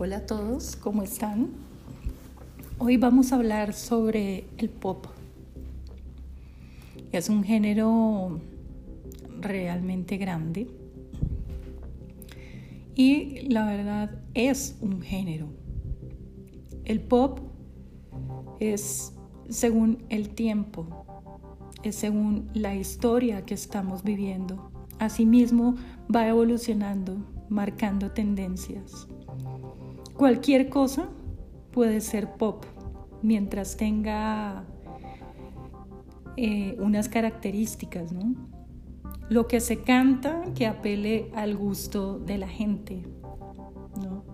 Hola a todos, ¿cómo están? Hoy vamos a hablar sobre el pop. Es un género realmente grande y la verdad es un género. El pop es según el tiempo, es según la historia que estamos viviendo. Asimismo va evolucionando, marcando tendencias. Cualquier cosa puede ser pop mientras tenga eh, unas características, ¿no? Lo que se canta que apele al gusto de la gente, ¿no?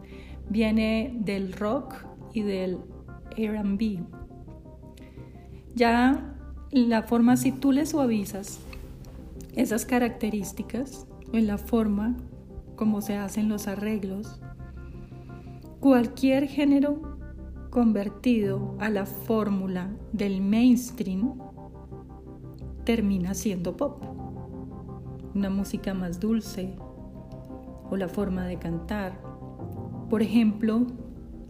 Viene del rock y del RB. Ya la forma, si tú le suavizas esas características en la forma como se hacen los arreglos, Cualquier género convertido a la fórmula del mainstream termina siendo pop. Una música más dulce o la forma de cantar. Por ejemplo,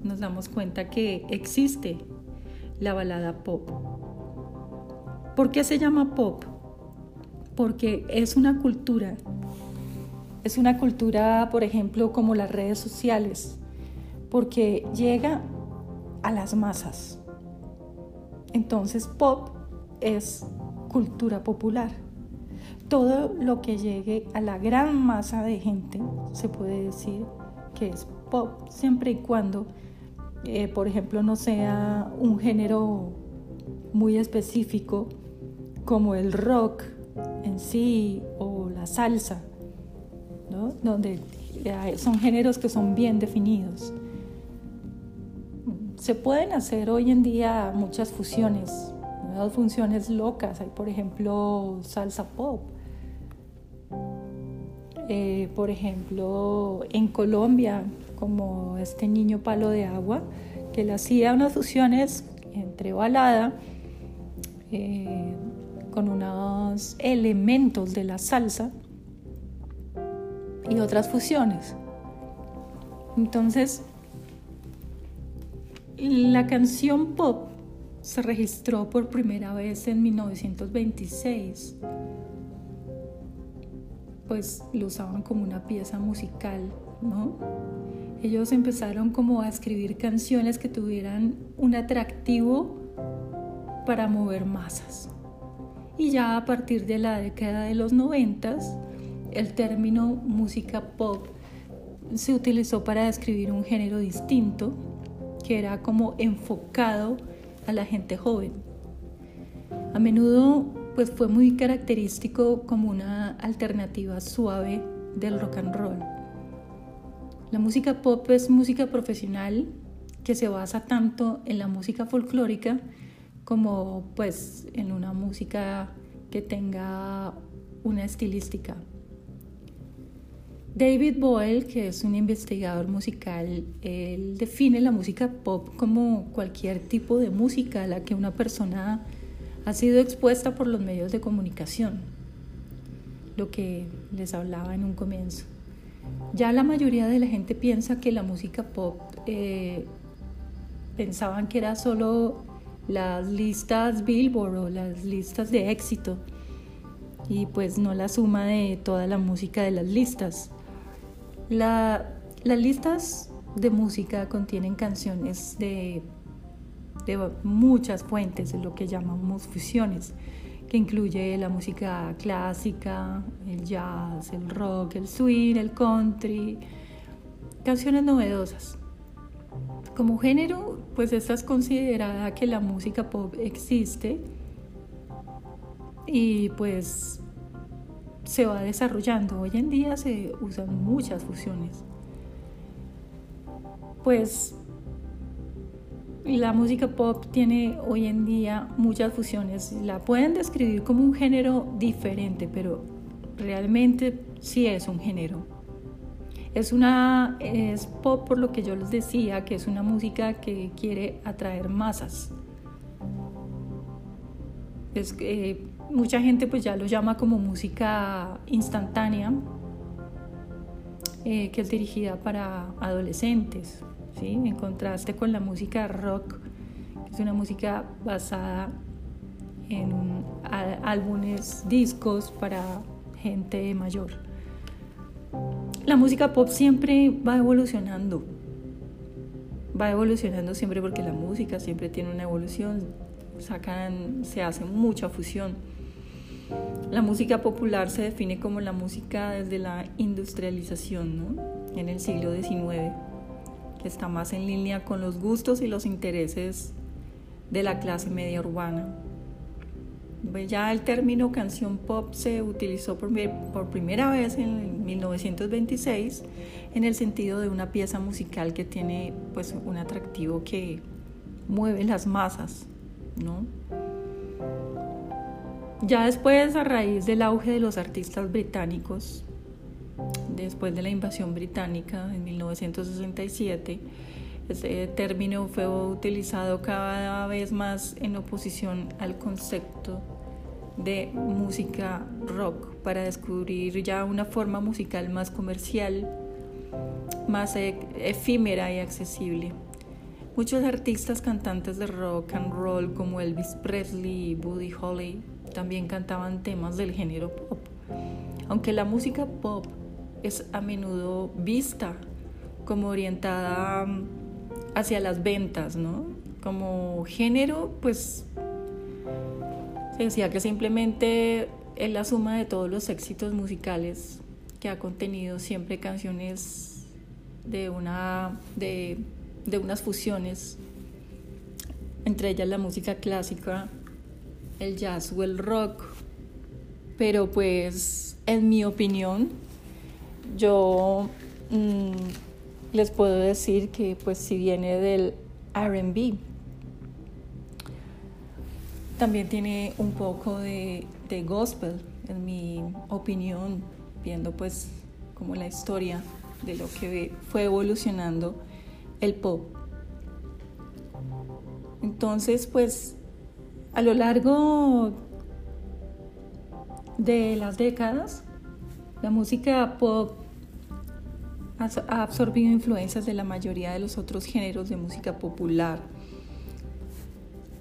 nos damos cuenta que existe la balada pop. ¿Por qué se llama pop? Porque es una cultura. Es una cultura, por ejemplo, como las redes sociales porque llega a las masas. Entonces pop es cultura popular. Todo lo que llegue a la gran masa de gente se puede decir que es pop, siempre y cuando, eh, por ejemplo, no sea un género muy específico como el rock en sí o la salsa, donde son géneros que son bien definidos. Se pueden hacer hoy en día muchas fusiones, nuevas funciones locas. Hay, por ejemplo, salsa pop. Eh, por ejemplo, en Colombia, como este niño palo de agua, que le hacía unas fusiones entre balada eh, con unos elementos de la salsa y otras fusiones. Entonces, la canción pop se registró por primera vez en 1926, pues lo usaban como una pieza musical, ¿no? Ellos empezaron como a escribir canciones que tuvieran un atractivo para mover masas. Y ya a partir de la década de los noventas, el término música pop se utilizó para describir un género distinto que era como enfocado a la gente joven. A menudo pues fue muy característico como una alternativa suave del rock and roll. La música pop es música profesional que se basa tanto en la música folclórica como pues en una música que tenga una estilística David Boyle, que es un investigador musical, él define la música pop como cualquier tipo de música a la que una persona ha sido expuesta por los medios de comunicación, lo que les hablaba en un comienzo. Ya la mayoría de la gente piensa que la música pop eh, pensaban que era solo las listas Billboard o las listas de éxito y pues no la suma de toda la música de las listas. Las listas de música contienen canciones de, de muchas fuentes, de lo que llamamos fusiones, que incluye la música clásica, el jazz, el rock, el swing, el country, canciones novedosas. Como género, pues esta es considerada que la música pop existe y pues se va desarrollando. Hoy en día se usan muchas fusiones. Pues la música pop tiene hoy en día muchas fusiones. La pueden describir como un género diferente, pero realmente sí es un género. Es una es pop por lo que yo les decía, que es una música que quiere atraer masas. Es, eh, mucha gente pues ya lo llama como música instantánea, eh, que es dirigida para adolescentes. ¿sí? en contraste con la música rock, que es una música basada en álbumes, discos para gente mayor. La música pop siempre va evolucionando, va evolucionando siempre porque la música siempre tiene una evolución, sacan, se hace mucha fusión. La música popular se define como la música desde la industrialización, ¿no? en el siglo XIX, que está más en línea con los gustos y los intereses de la clase media urbana. Pues ya el término canción pop se utilizó por, primera vez en 1926 en el sentido de una pieza musical que tiene pues un atractivo que mueve las masas, ¿no? Ya después, a raíz del auge de los artistas británicos, después de la invasión británica en 1967, ese término fue utilizado cada vez más en oposición al concepto de música rock para descubrir ya una forma musical más comercial, más e-, efímera y accesible. Muchos artistas cantantes de rock and roll como Elvis Presley y Buddy Holly también cantaban temas del género pop. Aunque la música pop es a menudo vista como orientada hacia las ventas, ¿no? Como género, pues se decía que simplemente es la suma de todos los éxitos musicales que ha contenido siempre canciones de una de, de unas fusiones entre ellas la música clásica el jazz o el rock pero pues en mi opinión yo mm, les puedo decir que pues si viene del R&B también tiene un poco de, gospel, en mi opinión, viendo pues como la historia de lo que fue evolucionando el pop. Entonces, pues a lo largo de las décadas, la música pop ha absorbido influencias de la mayoría de los otros géneros de música popular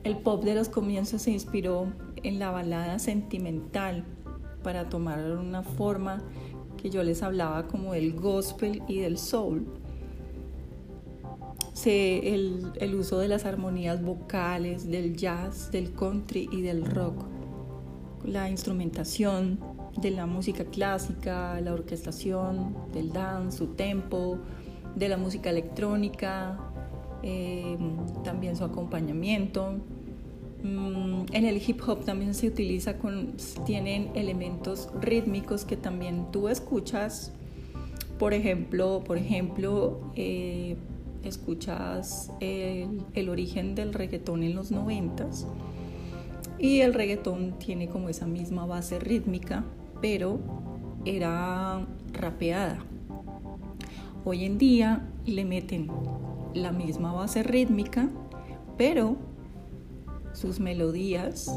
el pop de los comienzos se inspiró en la balada sentimental para tomar una forma que yo les hablaba como del gospel y del soul. El, el uso de las armonías vocales, del jazz, del country y del rock, la instrumentación de la música clásica, la orquestación, del dance, su tempo, de la música electrónica, eh, también su acompañamiento. Mm, en el hip hop también se utiliza con, tienen elementos rítmicos que también tú escuchas. Por ejemplo, por ejemplo, eh, escuchas el, el, origen del reggaetón en los noventas y el reggaetón tiene como esa misma base rítmica, pero era rapeada. Hoy en día le meten la misma base rítmica, pero sus melodías,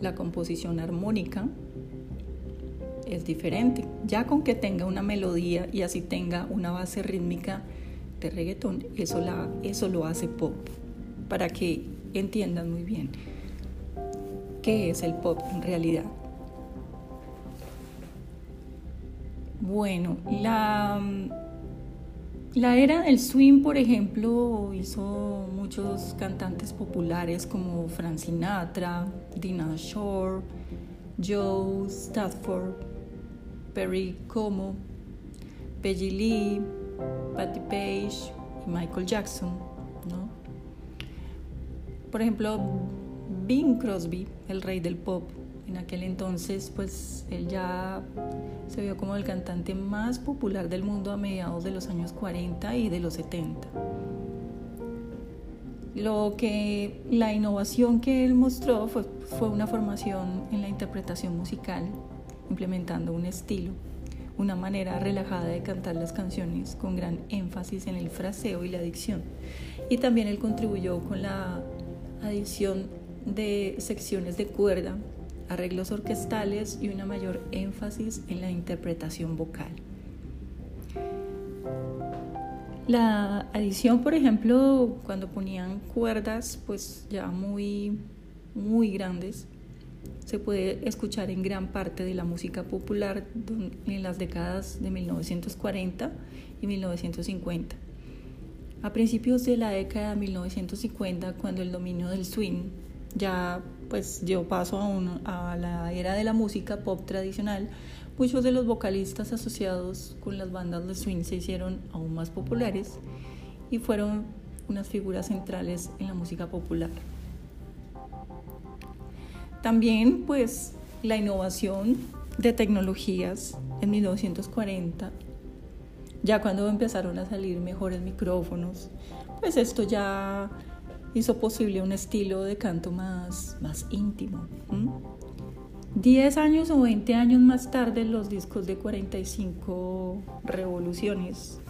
la composición armónica es diferente. Ya con que tenga una melodía y así tenga una base rítmica de reggaetón, eso, la, eso lo hace pop, para que entiendan muy bien qué es el pop en realidad. Bueno, la la era del swing, por ejemplo, hizo muchos cantantes populares como Frank Sinatra, Dina Shore, Joe Stafford, Perry Como, Peggy Lee, Patti Page y Michael Jackson. Por ejemplo, Bing Crosby, el rey del pop, en aquel entonces, pues él ya se vio como el cantante más popular del mundo a mediados de los años 40 y de los 70. Lo que la innovación que él mostró fue una formación en la interpretación musical, implementando un estilo, una manera relajada de cantar las canciones con gran énfasis en el fraseo y la dicción. Y también él contribuyó con la adición de secciones de cuerda arreglos orquestales y una mayor énfasis en la interpretación vocal. La adición, por ejemplo, cuando ponían cuerdas, pues ya muy, muy grandes, se puede escuchar en gran parte de la música popular en las décadas de 1940 y 1950. A principios de la década de 1950, cuando el dominio del swing ya pues dio paso a, a la era de la música pop tradicional, muchos de los vocalistas asociados con las bandas de swing se hicieron aún más populares y fueron unas figuras centrales en la música popular. También pues la innovación de tecnologías en 1940 ya cuando empezaron a salir mejores micrófonos, pues esto ya hizo posible un estilo de canto más, más íntimo. Diez años o 20 años más tarde, los discos de 45 revoluciones,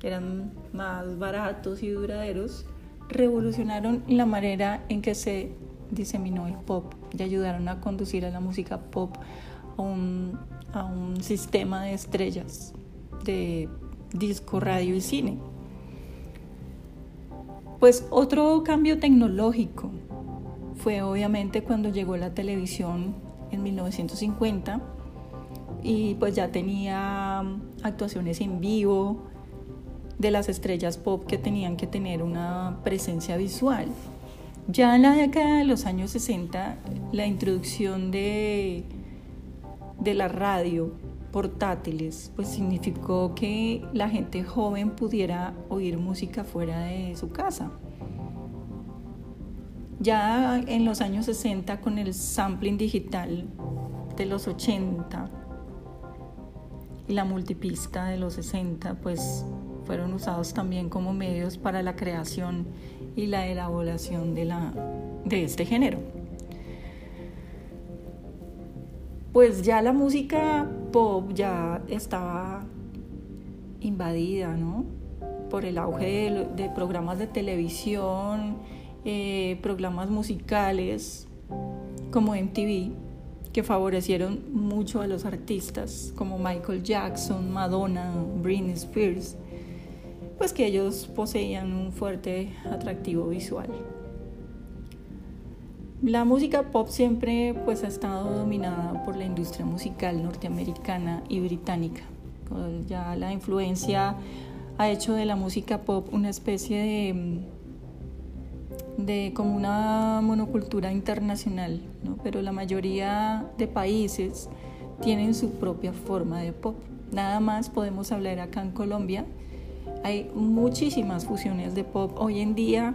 que eran más baratos y duraderos, revolucionaron la manera en que se diseminó el pop y ayudaron a conducir a la música pop a un, sistema de estrellas de disco, radio y cine. Pues otro cambio tecnológico fue obviamente cuando llegó la televisión en 1950 y pues ya tenía actuaciones en vivo de las estrellas pop que tenían que tener una presencia visual. Ya en la década de los años 60, la introducción de, de la radio portátiles, pues significó que la gente joven pudiera oír música fuera de su casa. Ya en los años 60 con el sampling digital de los 80 y la multipista de los 60, pues fueron usados también como medios para la creación y la elaboración de, la, de este género. Pues ya la música pop ya estaba invadida, ¿no? Por el auge de, programas de televisión, eh, programas musicales como MTV, que favorecieron mucho a los artistas como Michael Jackson, Madonna, Britney Spears, pues que ellos poseían un fuerte atractivo visual. La música pop siempre pues ha estado dominada por la industria musical norteamericana y británica. Ya la influencia ha hecho de la música pop una especie de, de como una monocultura internacional, pero la mayoría de países tienen su propia forma de pop. Nada más podemos hablar acá en Colombia. Hay muchísimas fusiones de pop. Hoy en día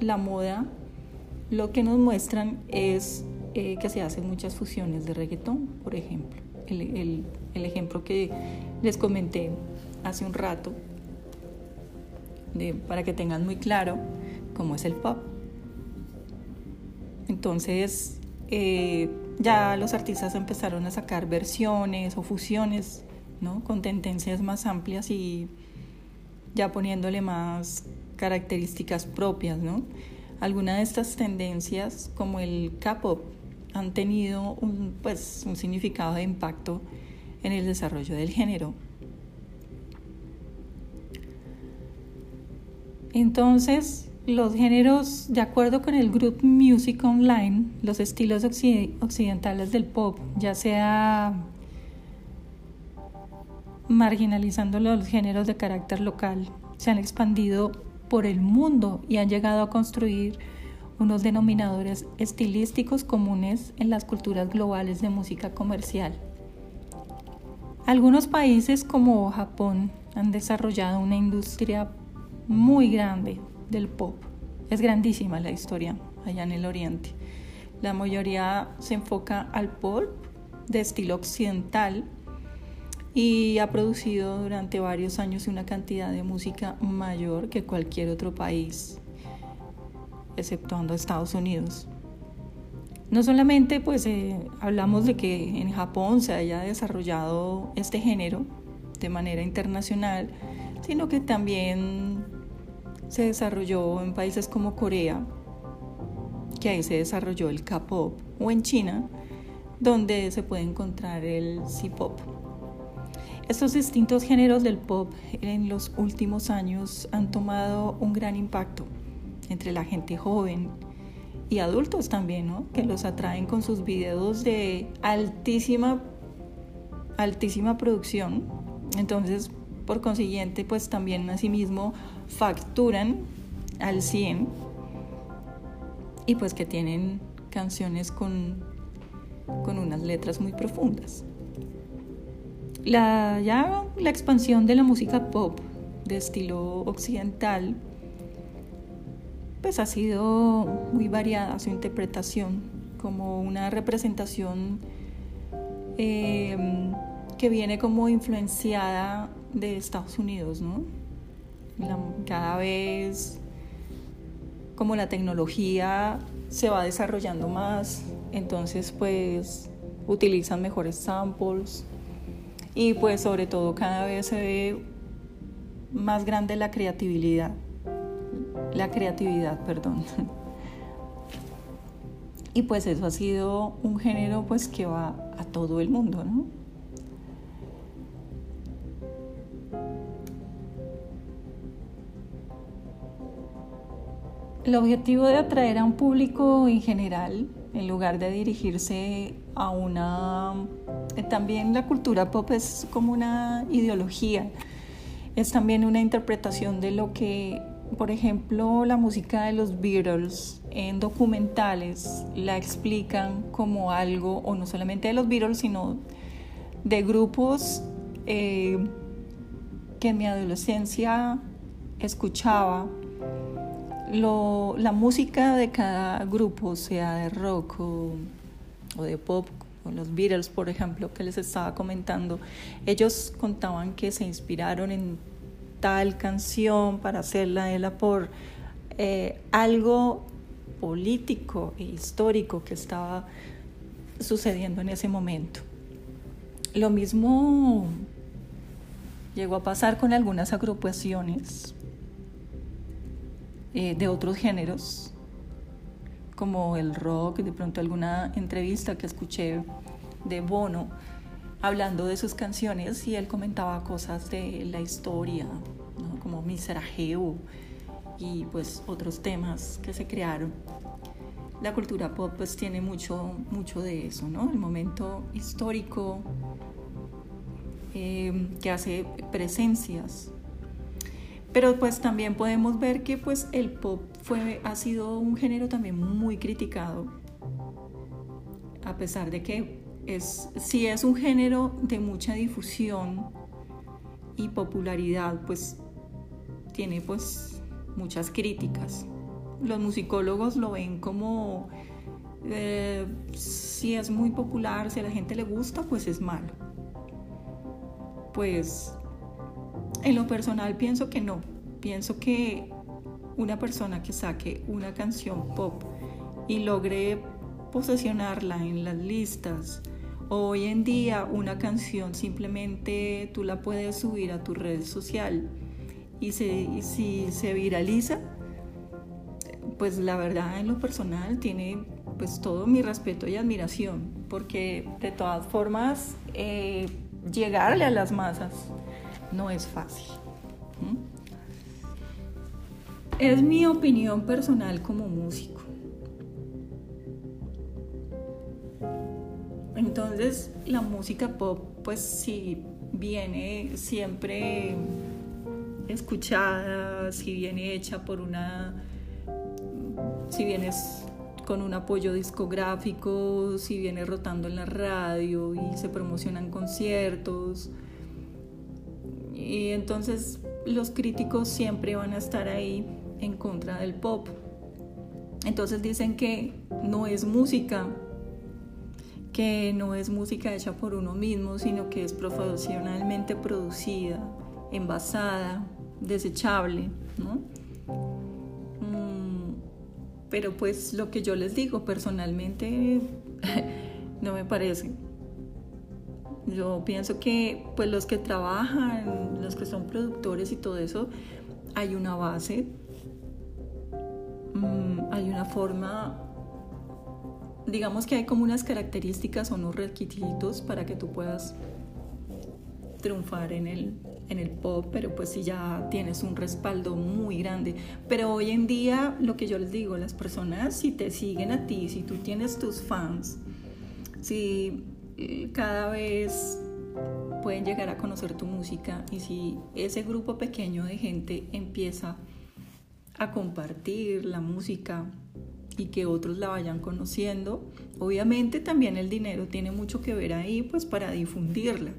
la moda lo que nos muestran es eh, que se hacen muchas fusiones de reggaetón, por ejemplo. El, ejemplo que les comenté hace un rato, para que tengan muy claro cómo es el pop. Entonces, eh, ya los artistas empezaron a sacar versiones o fusiones, ¿no? Con tendencias más amplias y ya poniéndole más características propias, ¿no? Algunas de estas tendencias, como el K-pop, han tenido un, pues, un significado de impacto en el desarrollo del género. Entonces, los géneros, de acuerdo con el Group Music Online, los estilos occidentales del pop, ya sea marginalizando los géneros de carácter local, se han expandido por el mundo y han llegado a construir unos denominadores estilísticos comunes en las culturas globales de música comercial. Algunos países como Japón han desarrollado una industria muy grande del pop. Es grandísima la historia allá en el oriente. La mayoría se enfoca al pop de estilo occidental y ha producido durante varios años una cantidad de música mayor que cualquier otro país, exceptuando Estados Unidos. No solamente pues eh, hablamos de que en Japón se haya desarrollado este género de manera internacional, sino que también se desarrolló en países como Corea, que ahí se desarrolló el K-pop, o en China, donde se puede encontrar el C-pop. Estos distintos géneros del pop en los últimos años han tomado un gran impacto entre la gente joven y adultos también, ¿no? que los atraen con sus videos de altísima, altísima producción. Entonces, por consiguiente, pues también asimismo facturan al 100 y pues que tienen canciones con, con unas letras muy profundas. La, ya la expansión de la música pop de estilo occidental pues ha sido muy variada su interpretación como una representación eh, que viene como influenciada de Estados Unidos, ¿no? cada vez como la tecnología se va desarrollando más, entonces pues utilizan mejores samples y pues sobre todo cada vez se ve más grande la creatividad, la creatividad, perdón. Y pues eso ha sido un género pues que va a todo el mundo, ¿no? El objetivo de atraer a un público en general, en lugar de dirigirse a una... Eh, también la cultura pop es como una ideología, es también una interpretación de lo que, por ejemplo, la música de los Beatles en documentales la explican como algo, o no solamente de los Beatles, sino de grupos eh, que en mi adolescencia escuchaba la música de cada grupo, sea de rock o, de pop, con los Beatles, por ejemplo, que les estaba comentando, ellos contaban que se inspiraron en tal canción para hacerla por eh, algo político e histórico que estaba sucediendo en ese momento. Lo mismo llegó a pasar con algunas agrupaciones eh, de otros géneros, como el rock, de pronto alguna entrevista que escuché de Bono hablando de sus canciones y él comentaba cosas de la historia, como Miserajeo y pues otros temas que se crearon. La cultura pop pues tiene mucho, mucho de eso, ¿no? El momento histórico eh, que hace presencias pero pues también podemos ver que pues el pop fue, ha sido un género también muy criticado, a pesar de que es, si es un género de mucha difusión y popularidad, pues tiene pues muchas críticas. Los musicólogos lo ven como eh, si es muy popular, si a la gente le gusta, pues es malo. Pues en lo personal pienso que no. Pienso que una persona que saque una canción pop y logre posesionarla en las listas, hoy en día una canción simplemente tú la puedes subir a tu red social y, si se viraliza, pues la verdad en lo personal tiene pues todo mi respeto y admiración, porque de todas formas eh, llegarle a las masas no es fácil. Es mi opinión personal como músico. Entonces, la música pop, pues si viene siempre escuchada, si viene hecha por una, si vienes con un apoyo discográfico, si viene rotando en la radio y se promocionan conciertos, y entonces los críticos siempre van a estar ahí en contra del pop. Entonces dicen que no es música, que no es música hecha por uno mismo, sino que es profesionalmente producida, envasada, desechable, ¿no? Mm, pero pues lo que yo les digo personalmente no me parece. Yo pienso que pues los que trabajan, los que son productores y todo eso, hay una base, mm, hay una forma, digamos que hay como unas características o unos requisitos para que tú puedas triunfar en el, en el pop, pero pues si ya tienes un respaldo muy grande. Pero hoy en día, lo que yo les digo, las personas si te siguen a ti, si tú tienes tus fans, si cada vez pueden llegar a conocer tu música y si ese grupo pequeño de gente empieza a compartir la música y que otros la vayan conociendo, obviamente también el dinero tiene mucho que ver ahí pues para difundirla.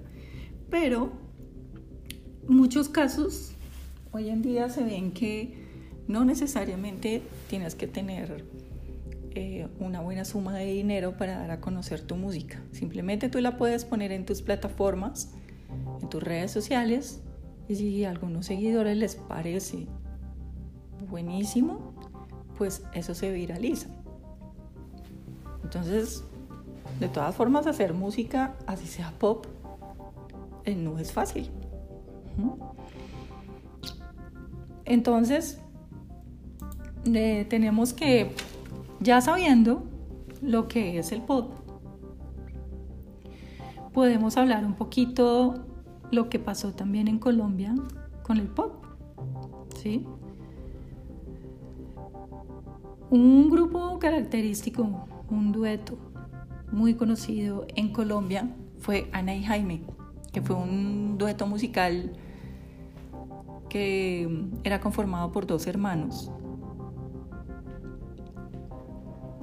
Pero muchos casos hoy en día se ven que no necesariamente tienes que tener eh, una buena suma de dinero para dar a conocer tu música. Simplemente tú la puedes poner en tus plataformas, en tus redes sociales, y si a algunos seguidores les parece buenísimo, pues eso se viraliza. Entonces, de todas formas, hacer música, así sea pop, eh, no es fácil. Entonces, eh, tenemos que ya sabiendo lo que es el pop, podemos hablar un poquito lo que pasó también en Colombia con el pop. ¿sí? Un grupo característico, un dueto muy conocido en Colombia fue Ana y Jaime, que fue un dueto musical que era conformado por dos hermanos,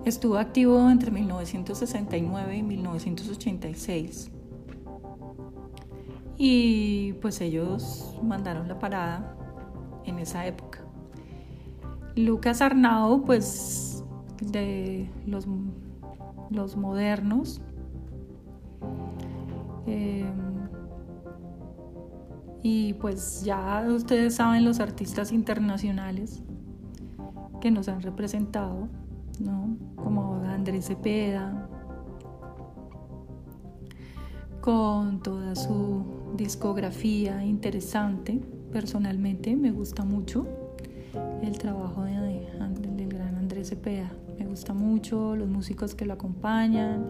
Estuvo activo entre 1969 y 1986. Y pues ellos mandaron la parada en esa época. Lucas Arnau, pues de los, los modernos, em, y pues ya ustedes saben los artistas internacionales que nos han representado ¿no? Como Andrés Cepeda, con toda su discografía interesante. Personalmente me gusta mucho el trabajo de, del gran Andrés Cepeda. Me gusta mucho los músicos que lo acompañan.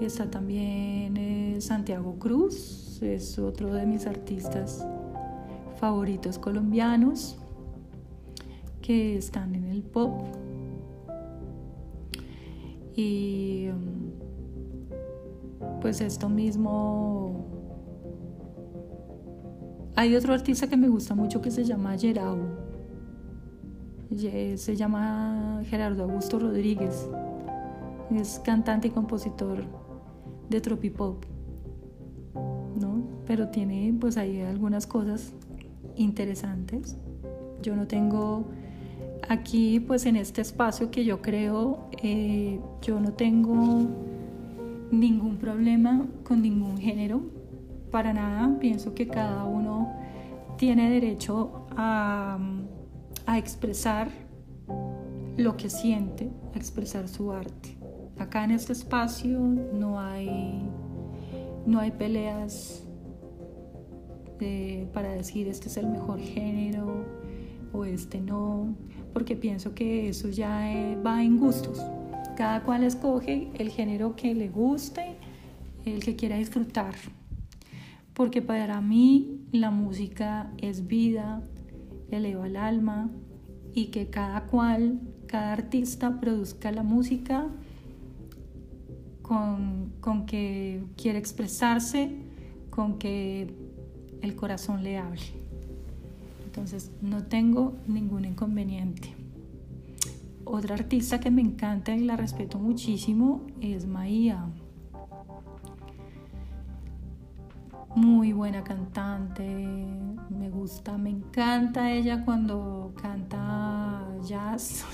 Está también eh, Santiago Cruz, es otro de mis artistas favoritos colombianos que están en el pop y pues esto mismo... Hay otro artista que me gusta mucho que se llama Gerau. Se llama Gerardo Augusto Rodríguez. Es cantante y compositor de tropipop. ¿no? Pero tiene pues ahí algunas cosas interesantes. Yo no tengo aquí pues en este espacio que yo creo eh, yo no tengo ningún problema con ningún género para nada. Pienso que cada uno tiene derecho a, expresar lo que siente a expresar su arte. Acá en este espacio no hay no hay peleas para decir este es el mejor género o este no porque pienso que eso ya eh, va en gustos. Cada cual escoge el género que le guste, el que quiera disfrutar. Porque para mí la música es vida, eleva el alma y que cada cual, cada artista produzca la música con, con que quiere expresarse, con que el corazón le hable. Entonces no tengo ningún inconveniente. Otra artista que me encanta y la respeto muchísimo es Maía. Muy buena cantante, me gusta, me encanta ella cuando canta jazz.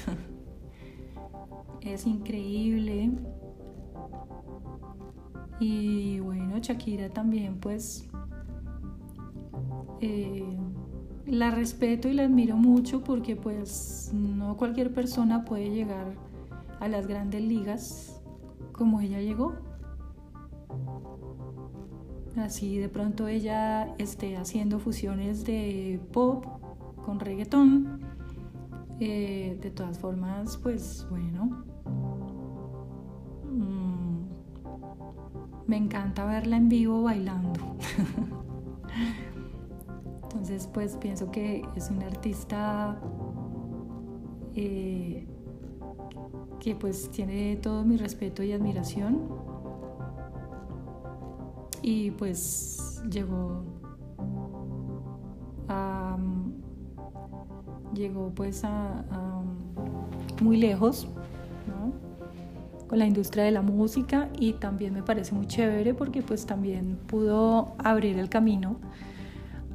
es increíble. Y bueno, Shakira también pues eh, la respeto y la admiro mucho porque pues no cualquier persona puede llegar a las grandes ligas como ella llegó. Así de pronto ella esté haciendo fusiones de pop con reggaetón. Eh, de todas formas, pues bueno. Mm, me encanta verla en vivo bailando. Entonces, pues pienso que es un artista eh, que pues tiene todo mi respeto y admiración. Y pues llegó a, llegó pues a, muy lejos con la industria de la música y también me parece muy chévere porque pues también pudo abrir el camino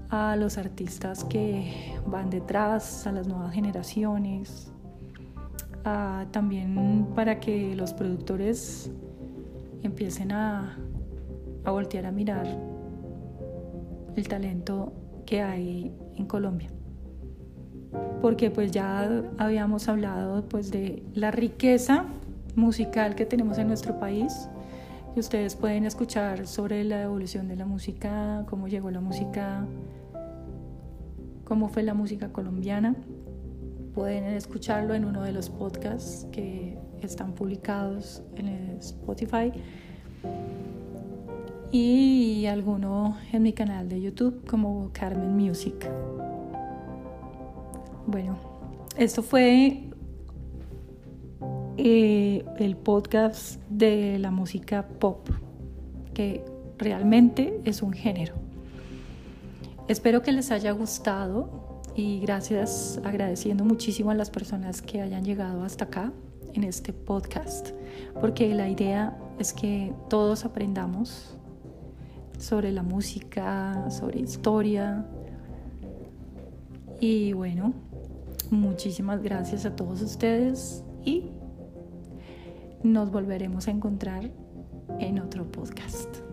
a los artistas que van detrás, a las nuevas generaciones, también para que los productores empiecen a, a voltear a mirar el talento que hay en Colombia. Porque pues ya habíamos hablado pues de la riqueza musical que tenemos en nuestro país y ustedes pueden escuchar sobre la evolución de la música, cómo llegó la música cómo fue la música colombiana. Pueden escucharlo en uno de los podcasts que están publicados en Spotify y alguno en mi canal de YouTube como Carmen Music. Bueno, esto fue eh, el podcast de la música pop, que realmente es un género. Espero que les haya gustado y gracias agradeciendo muchísimo a las personas que hayan llegado hasta acá en este podcast, porque la idea es que todos aprendamos sobre la música, sobre historia. Y bueno, muchísimas gracias a todos ustedes y nos volveremos a encontrar en otro podcast.